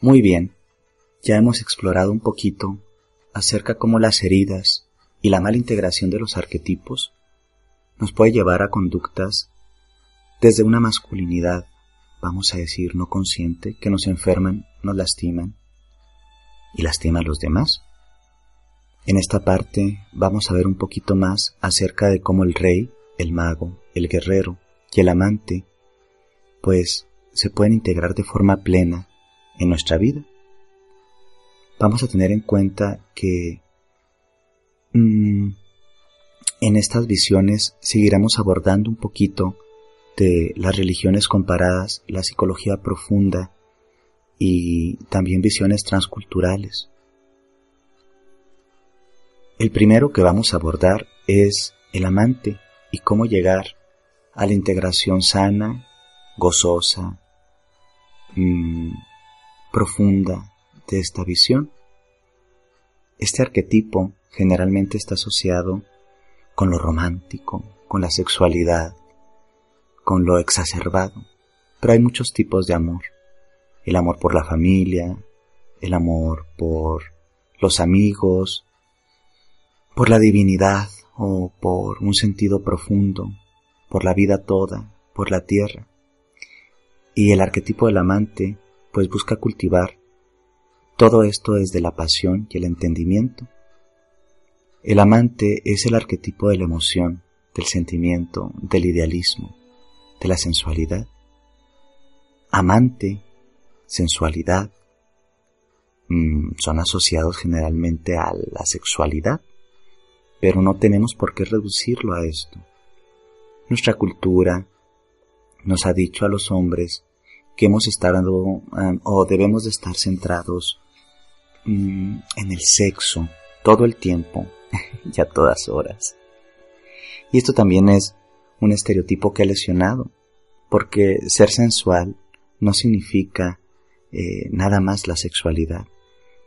Muy bien, ya hemos explorado un poquito acerca cómo las heridas y la mala integración de los arquetipos nos puede llevar a conductas desde una masculinidad, vamos a decir, no consciente, que nos enferman, nos lastiman y lastiman a los demás. En esta parte vamos a ver un poquito más acerca de cómo el rey, el mago, el guerrero y el amante, pues se pueden integrar de forma plena en nuestra vida. Vamos a tener en cuenta que mm, en estas visiones seguiremos abordando un poquito de las religiones comparadas, la psicología profunda y también visiones transculturales. El primero que vamos a abordar es el amante y cómo llegar a la integración sana, gozosa, mmm, profunda de esta visión. Este arquetipo generalmente está asociado con lo romántico, con la sexualidad, con lo exacerbado, pero hay muchos tipos de amor. El amor por la familia, el amor por los amigos, por la divinidad o por un sentido profundo, por la vida toda, por la tierra. Y el arquetipo del amante pues busca cultivar todo esto desde la pasión y el entendimiento. El amante es el arquetipo de la emoción, del sentimiento, del idealismo, de la sensualidad. Amante, sensualidad, mm, son asociados generalmente a la sexualidad pero no tenemos por qué reducirlo a esto. Nuestra cultura nos ha dicho a los hombres que hemos estado ah, o debemos de estar centrados mm, en el sexo todo el tiempo y a todas horas. Y esto también es un estereotipo que ha lesionado, porque ser sensual no significa eh, nada más la sexualidad,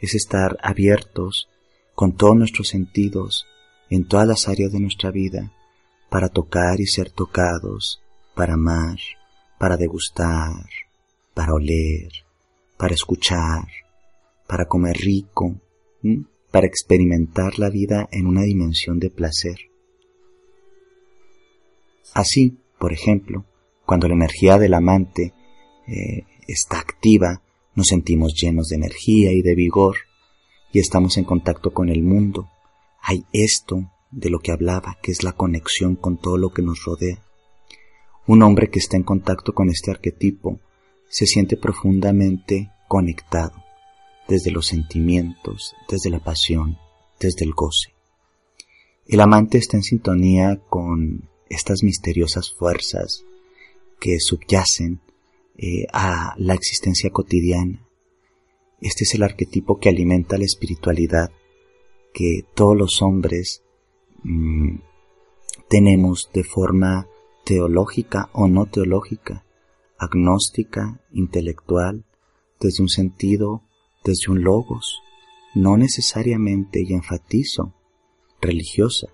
es estar abiertos con todos nuestros sentidos en todas las áreas de nuestra vida para tocar y ser tocados, para amar, para degustar, para oler, para escuchar, para comer rico, para experimentar la vida en una dimensión de placer. Así, por ejemplo, cuando la energía del amante eh, está activa, nos sentimos llenos de energía y de vigor y estamos en contacto con el mundo, hay esto de lo que hablaba, que es la conexión con todo lo que nos rodea. Un hombre que está en contacto con este arquetipo se siente profundamente conectado, desde los sentimientos, desde la pasión, desde el goce. El amante está en sintonía con estas misteriosas fuerzas que subyacen eh, a la existencia cotidiana. Este es el arquetipo que alimenta la espiritualidad que todos los hombres mm, tenemos de forma teológica o no teológica, agnóstica, intelectual, desde un sentido, desde un logos, no necesariamente, y enfatizo, religiosa.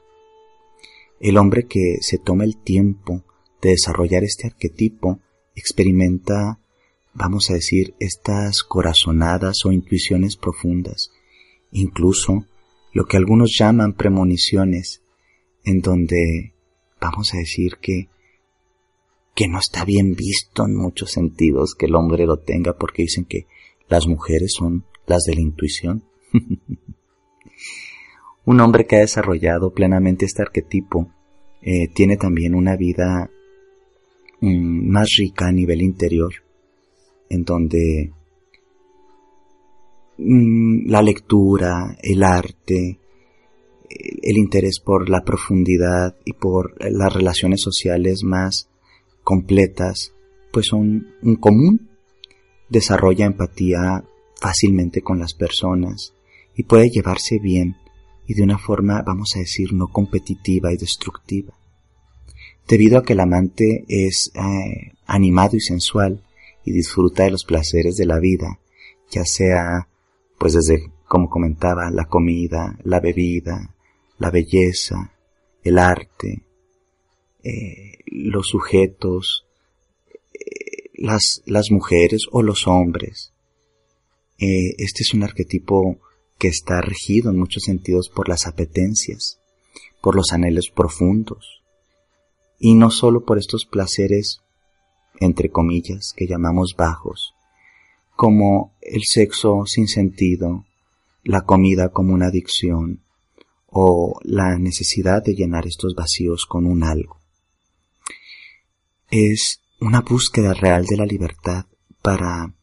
El hombre que se toma el tiempo de desarrollar este arquetipo experimenta, vamos a decir, estas corazonadas o intuiciones profundas, incluso lo que algunos llaman premoniciones, en donde vamos a decir que que no está bien visto en muchos sentidos que el hombre lo tenga porque dicen que las mujeres son las de la intuición. Un hombre que ha desarrollado plenamente este arquetipo eh, tiene también una vida mm, más rica a nivel interior, en donde Mm, la lectura, el arte, el interés por la profundidad y por las relaciones sociales más completas, pues son un común. Desarrolla empatía fácilmente con las personas y puede llevarse bien y de una forma, vamos a decir, no competitiva y destructiva. Debido a que el amante es eh, animado y sensual y disfruta de los placeres de la vida, ya sea pues desde, como comentaba, la comida, la bebida, la belleza, el arte, eh, los sujetos, eh, las, las mujeres o los hombres, Eh, este es un arquetipo que está regido en muchos sentidos por las apetencias, por los anhelos profundos, y no solo por estos placeres, entre comillas, que llamamos bajos, como el sexo sin sentido, la comida como una adicción, o la necesidad de llenar estos vacíos con un algo. Es una búsqueda real de la libertad para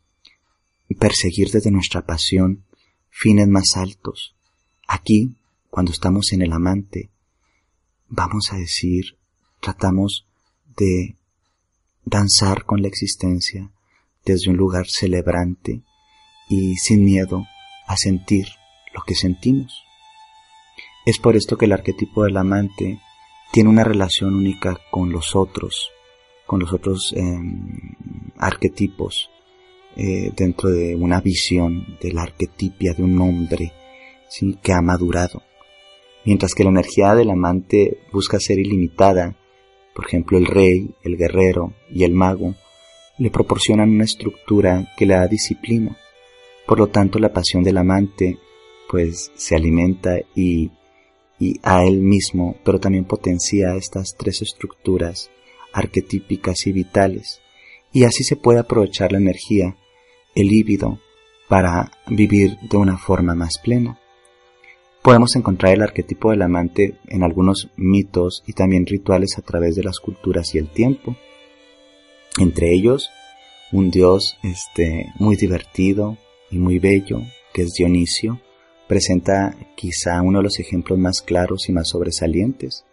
perseguir desde nuestra pasión fines más altos. Aquí, cuando estamos en el amante, vamos a decir, tratamos de danzar con la existencia desde un lugar celebrante y sin miedo a sentir lo que sentimos. Es por esto que el arquetipo del amante tiene una relación única con los otros, con los otros em, arquetipos eh, dentro de una visión de la arquetipia de un hombre ¿sí? que ha madurado. Mientras que la energía del amante busca ser ilimitada, por ejemplo el rey, el guerrero y el mago le proporcionan una estructura que le da disciplina. Por lo tanto la pasión del amante pues se alimenta y, y a él mismo, pero también potencia estas tres estructuras arquetípicas y vitales, y así se puede aprovechar la energía, el líbido, para vivir de una forma más plena. Podemos encontrar el arquetipo del amante en algunos mitos y también rituales a través de las culturas y el tiempo. Entre ellos, un dios este, muy divertido y muy bello, que es Dionisio, presenta quizá uno de los ejemplos más claros y más sobresalientes.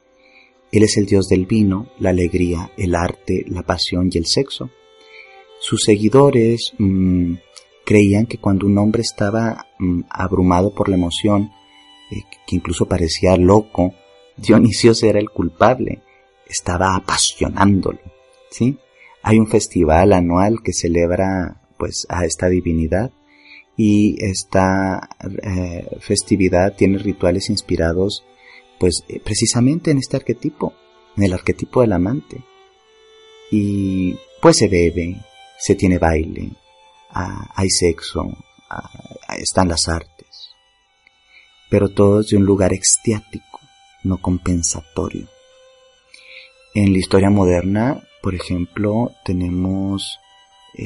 Él es el dios del vino, la alegría, el arte, la pasión y el sexo. Sus seguidores mm, creían que cuando un hombre estaba mm, abrumado por la emoción, eh, que incluso parecía loco, Dionisio era el culpable, estaba apasionándolo, ¿sí? Hay un festival anual que celebra pues a esta divinidad y esta eh, festividad tiene rituales inspirados pues eh, precisamente en este arquetipo, en el arquetipo del amante. Y pues se bebe, se tiene baile, hay sexo, están las artes, pero todo es de un lugar extiático, no compensatorio. En la historia moderna, por ejemplo, tenemos eh,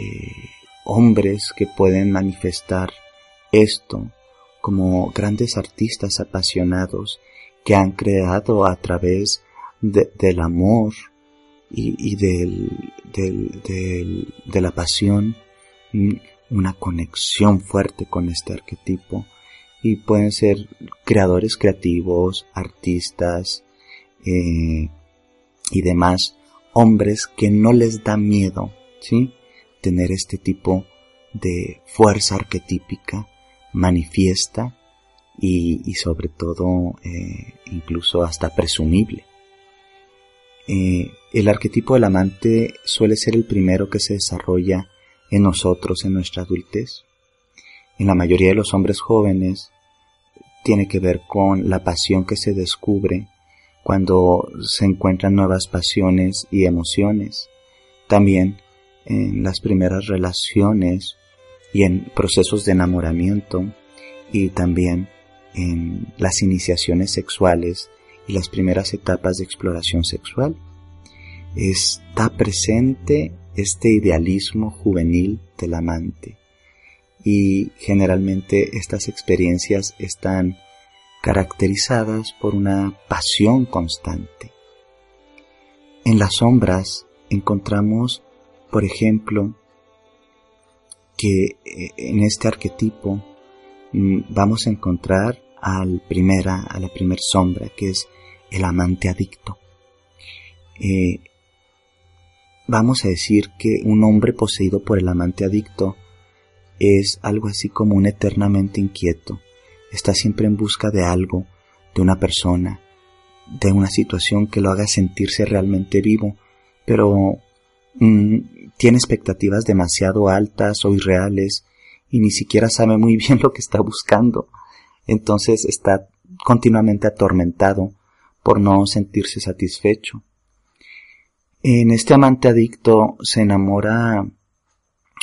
hombres que pueden manifestar esto como grandes artistas apasionados que han creado a través del amor y, del, de la pasión una conexión fuerte con este arquetipo y pueden ser creadores creativos, artistas eh, y demás hombres que no les da miedo, ¿sí? Tener este tipo de fuerza arquetípica manifiesta y, sobre todo eh, incluso hasta presumible. Eh, el arquetipo del amante suele ser el primero que se desarrolla en nosotros en nuestra adultez. En la mayoría de los hombres jóvenes tiene que ver con la pasión que se descubre cuando se encuentran nuevas pasiones y emociones. También en las primeras relaciones y en procesos de enamoramiento y también en las iniciaciones sexuales y las primeras etapas de exploración sexual. Está presente este idealismo juvenil del amante y generalmente estas experiencias están caracterizadas por una pasión constante. En las sombras encontramos, por ejemplo, que eh, en este arquetipo vamos a encontrar al primera, a la primera sombra, que es el amante adicto. Eh, vamos a decir que un hombre poseído por el amante adicto es algo así como un eternamente inquieto. Está siempre en busca de algo, de una persona, de una situación que lo haga sentirse realmente vivo, pero mm, tiene expectativas demasiado altas o irreales y ni siquiera sabe muy bien lo que está buscando. Entonces está continuamente atormentado por no sentirse satisfecho. En este amante adicto se enamora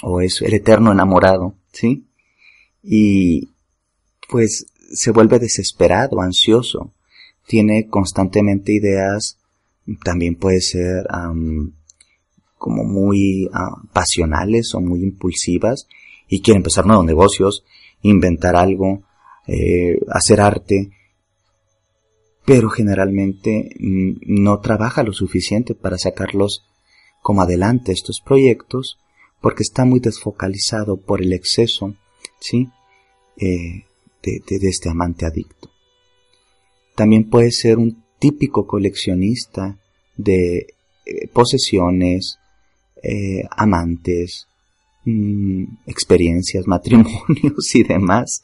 o es el eterno enamorado, ¿sí? y pues se vuelve desesperado, ansioso, tiene constantemente ideas, también puede ser como muy ah, pasionales o muy impulsivas y quiere empezar nuevos negocios, inventar algo, eh, hacer arte, pero generalmente no trabaja lo suficiente para sacarlos como adelante estos proyectos porque está muy desfocalizado por el exceso, ¿sí? Eh, de, este amante adicto. También puede ser un típico coleccionista de eh, posesiones, amantes, mm, experiencias, matrimonios y demás,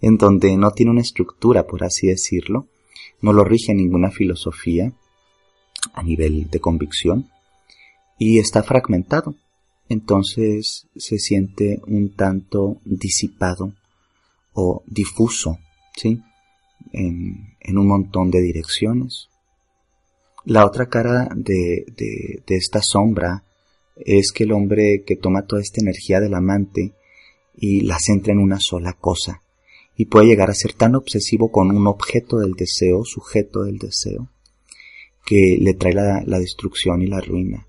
en donde no tiene una estructura, por así decirlo, no lo rige ninguna filosofía a nivel de convicción y está fragmentado. Entonces se siente un tanto disipado o difuso, ¿sí? En, un montón de direcciones. La otra cara de, de esta sombra es que el hombre que toma toda esta energía del amante y la centra en una sola cosa, y puede llegar a ser tan obsesivo con un objeto del deseo, sujeto del deseo, que le trae la, destrucción y la ruina.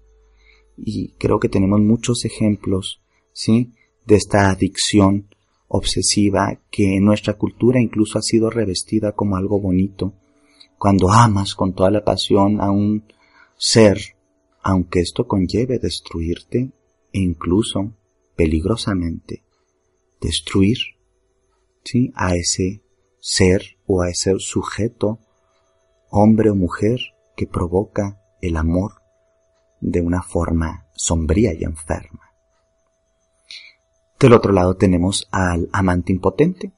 Y creo que tenemos muchos ejemplos, ¿sí? De esta adicción obsesiva que en nuestra cultura incluso ha sido revestida como algo bonito. Cuando amas con toda la pasión a un ser, aunque esto conlleve destruirte e incluso peligrosamente destruir ¿sí? a ese ser o a ese sujeto, hombre o mujer, que provoca el amor de una forma sombría y enferma. Del otro lado tenemos al amante impotente.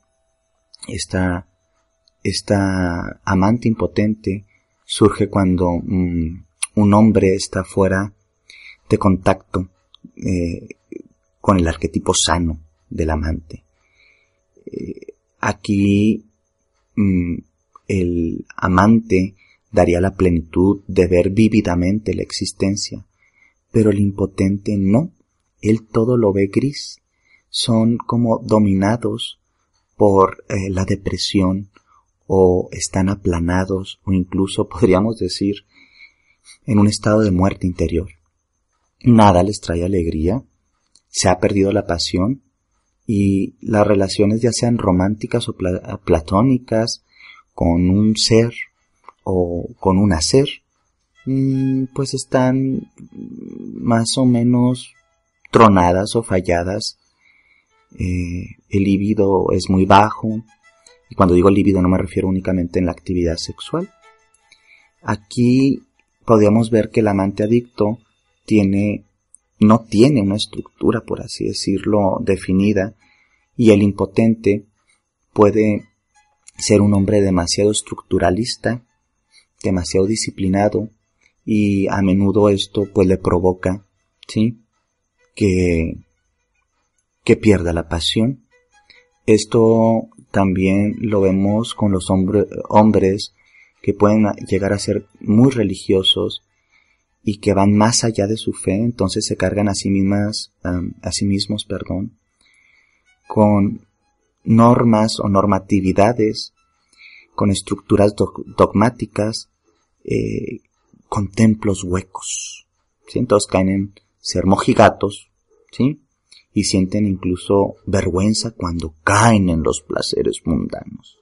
Esta, esta amante impotente surge cuando mm, un hombre está fuera de contacto eh, con el arquetipo sano del amante. Eh, aquí mm, el amante daría la plenitud de ver vívidamente la existencia, pero el impotente no, él todo lo ve gris, son como dominados por eh, la depresión o están aplanados o incluso podríamos decir en un estado de muerte interior. Nada les trae alegría, se ha perdido la pasión y las relaciones ya sean románticas o platónicas con un ser o con un hacer, mm, pues están más o menos tronadas o falladas eh, el líbido es muy bajo, y cuando digo líbido no me refiero únicamente en la actividad sexual. Aquí podríamos ver que el amante adicto tiene, no tiene una estructura, por así decirlo, definida, y el impotente puede ser un hombre demasiado estructuralista, demasiado disciplinado, y a menudo esto pues le provoca, ¿sí? Que que pierda la pasión. Esto también lo vemos con los hombres que pueden llegar a ser muy religiosos y que van más allá de su fe, entonces se cargan a sí mismas, a sí mismos, perdón, con normas o normatividades, con estructuras dogmáticas, eh, con templos huecos. ¿sí? Entonces caen en ser mojigatos, ¿sí? y sienten incluso vergüenza cuando caen en los placeres mundanos.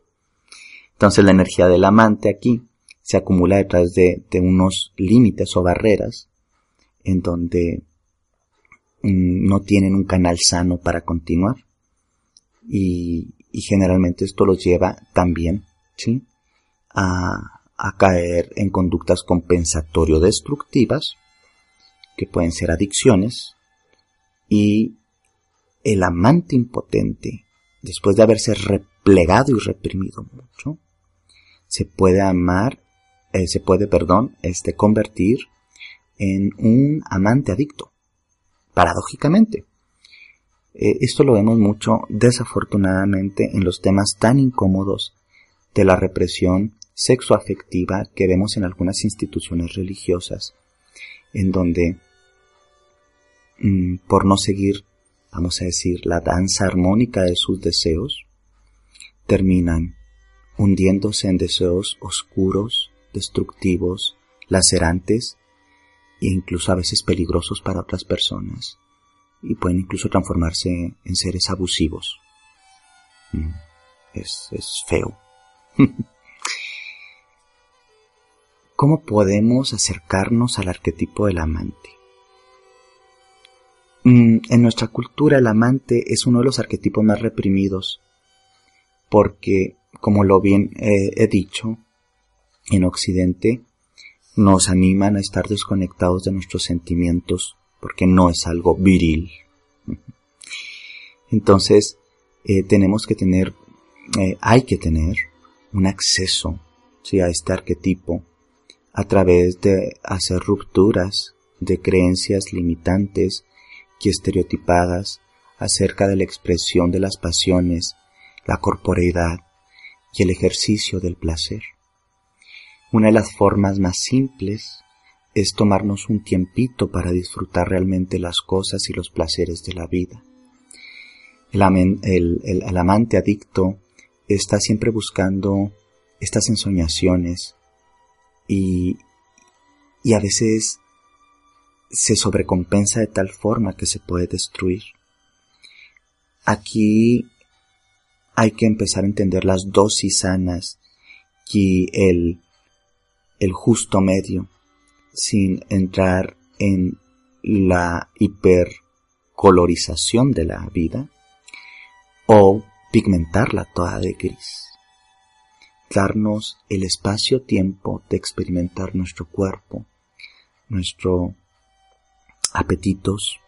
Entonces la energía del amante aquí se acumula detrás de, unos límites o barreras en donde mm, no tienen un canal sano para continuar y, generalmente esto los lleva también ¿sí? a, a caer en conductas compensatorio destructivas que pueden ser adicciones y el amante impotente, después de haberse replegado y reprimido mucho, se puede amar, eh, se puede, perdón, este, convertir en un amante adicto. Paradójicamente. Eh, esto lo vemos mucho, desafortunadamente, en los temas tan incómodos de la represión sexoafectiva que vemos en algunas instituciones religiosas, en donde, mm, por no seguir vamos a decir, la danza armónica de sus deseos, terminan hundiéndose en deseos oscuros, destructivos, lacerantes e incluso a veces peligrosos para otras personas y pueden incluso transformarse en seres abusivos. Mm, es, es feo. ¿Cómo podemos acercarnos al arquetipo del amante? Mm, en nuestra cultura el amante es uno de los arquetipos más reprimidos porque, como lo bien eh, he dicho, en Occidente nos animan a estar desconectados de nuestros sentimientos porque no es algo viril. Entonces, eh, tenemos que tener, eh, hay que tener un acceso a este arquetipo a través de hacer rupturas de creencias limitantes y estereotipadas acerca de la expresión de las pasiones, la corporeidad y el ejercicio del placer. Una de las formas más simples es tomarnos un tiempito para disfrutar realmente las cosas y los placeres de la vida. El, amante adicto está siempre buscando estas ensoñaciones y, y a veces se sobrecompensa de tal forma que se puede destruir. Aquí hay que empezar a entender las dosis sanas y el, el justo medio sin entrar en la hipercolorización de la vida o pigmentarla toda de gris. Darnos el espacio-tiempo de experimentar nuestro cuerpo, nuestro apetitos,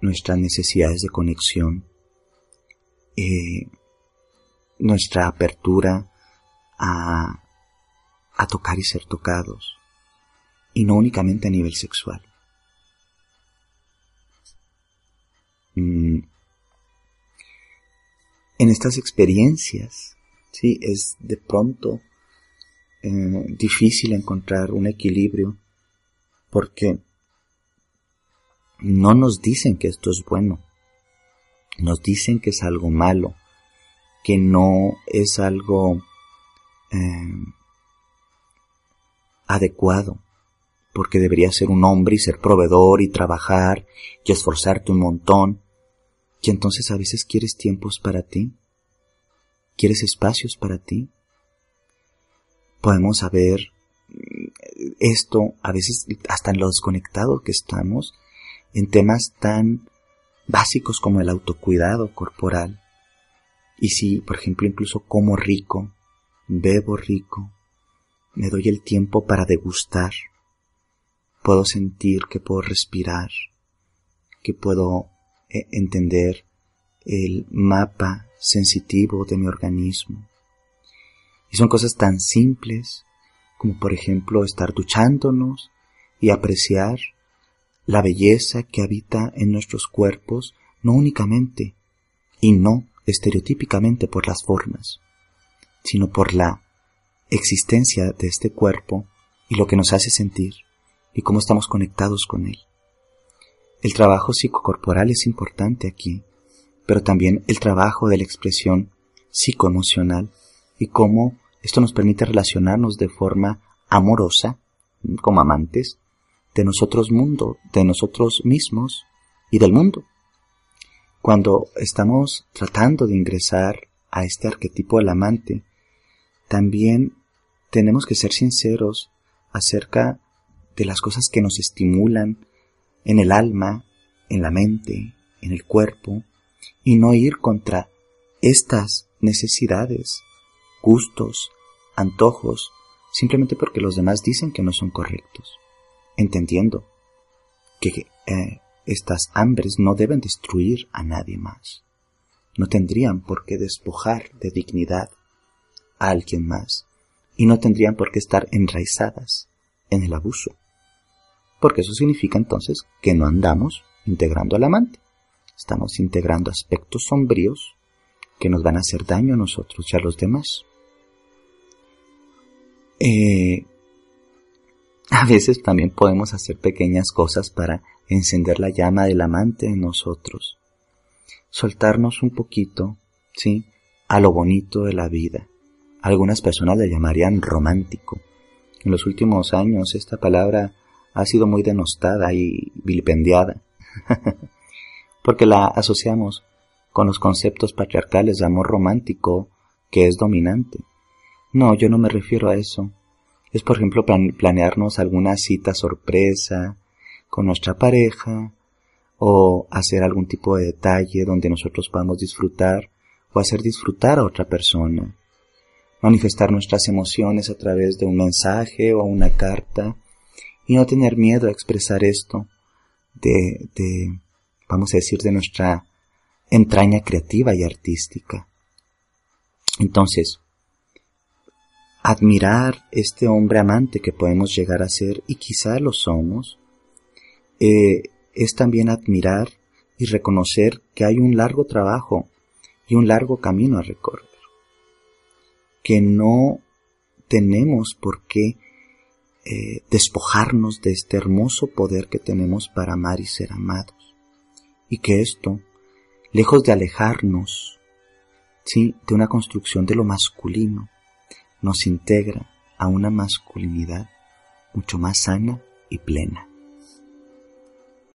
nuestras necesidades de conexión, eh, nuestra apertura a, a tocar y ser tocados, y no únicamente a nivel sexual. Mm. En estas experiencias, sí, es de pronto eh, difícil encontrar un equilibrio porque no nos dicen que esto es bueno, nos dicen que es algo malo, que no es algo eh, adecuado, porque deberías ser un hombre y ser proveedor y trabajar y esforzarte un montón, y entonces a veces quieres tiempos para ti, quieres espacios para ti. Podemos saber mm, esto a veces hasta en lo desconectado que estamos, en temas tan básicos como el autocuidado corporal. Y si, por ejemplo, incluso como rico, bebo rico, me doy el tiempo para degustar, puedo sentir que puedo respirar, que puedo eh, entender el mapa sensitivo de mi organismo. Y son cosas tan simples como por ejemplo estar duchándonos y apreciar la belleza que habita en nuestros cuerpos no únicamente y no estereotípicamente por las formas, sino por la existencia de este cuerpo y lo que nos hace sentir y cómo estamos conectados con él. El trabajo psicocorporal es importante aquí, pero también el trabajo de la expresión psicoemocional y cómo esto nos permite relacionarnos de forma amorosa, como amantes, de nosotros mundo, de nosotros mismos y del mundo. Cuando estamos tratando de ingresar a este arquetipo del amante, también tenemos que ser sinceros acerca de las cosas que nos estimulan en el alma, en la mente, en el cuerpo, y no ir contra estas necesidades, gustos, antojos, simplemente porque los demás dicen que no son correctos entendiendo que eh, estas hambres no deben destruir a nadie más. No tendrían por qué despojar de dignidad a alguien más y no tendrían por qué estar enraizadas en el abuso. Porque eso significa entonces que no andamos integrando al amante. Estamos integrando aspectos sombríos que nos van a hacer daño a nosotros y a los demás. Eh, a veces también podemos hacer pequeñas cosas para encender la llama del amante en nosotros. soltarnos un poquito, ¿sí? A lo bonito de la vida. Algunas personas le llamarían romántico. En los últimos años esta palabra ha sido muy denostada y vilipendiada, porque la asociamos con los conceptos patriarcales de amor romántico que es dominante. No, yo no me refiero a eso. Es, por ejemplo, planearnos alguna cita sorpresa con nuestra pareja o hacer algún tipo de detalle donde nosotros podamos disfrutar o hacer disfrutar a otra persona. Manifestar nuestras emociones a través de un mensaje o una carta y no tener miedo a expresar esto de, de vamos a decir, de nuestra entraña creativa y artística. Entonces, admirar este hombre amante que podemos llegar a ser y quizá lo somos, eh, es también admirar y reconocer que hay un largo trabajo y un largo camino a recorrer, que no tenemos por qué eh, despojarnos de este hermoso poder que tenemos para amar y ser amados, y que esto, lejos de alejarnos, sí, de una construcción de lo masculino, nos integra a una masculinidad mucho más sana y plena.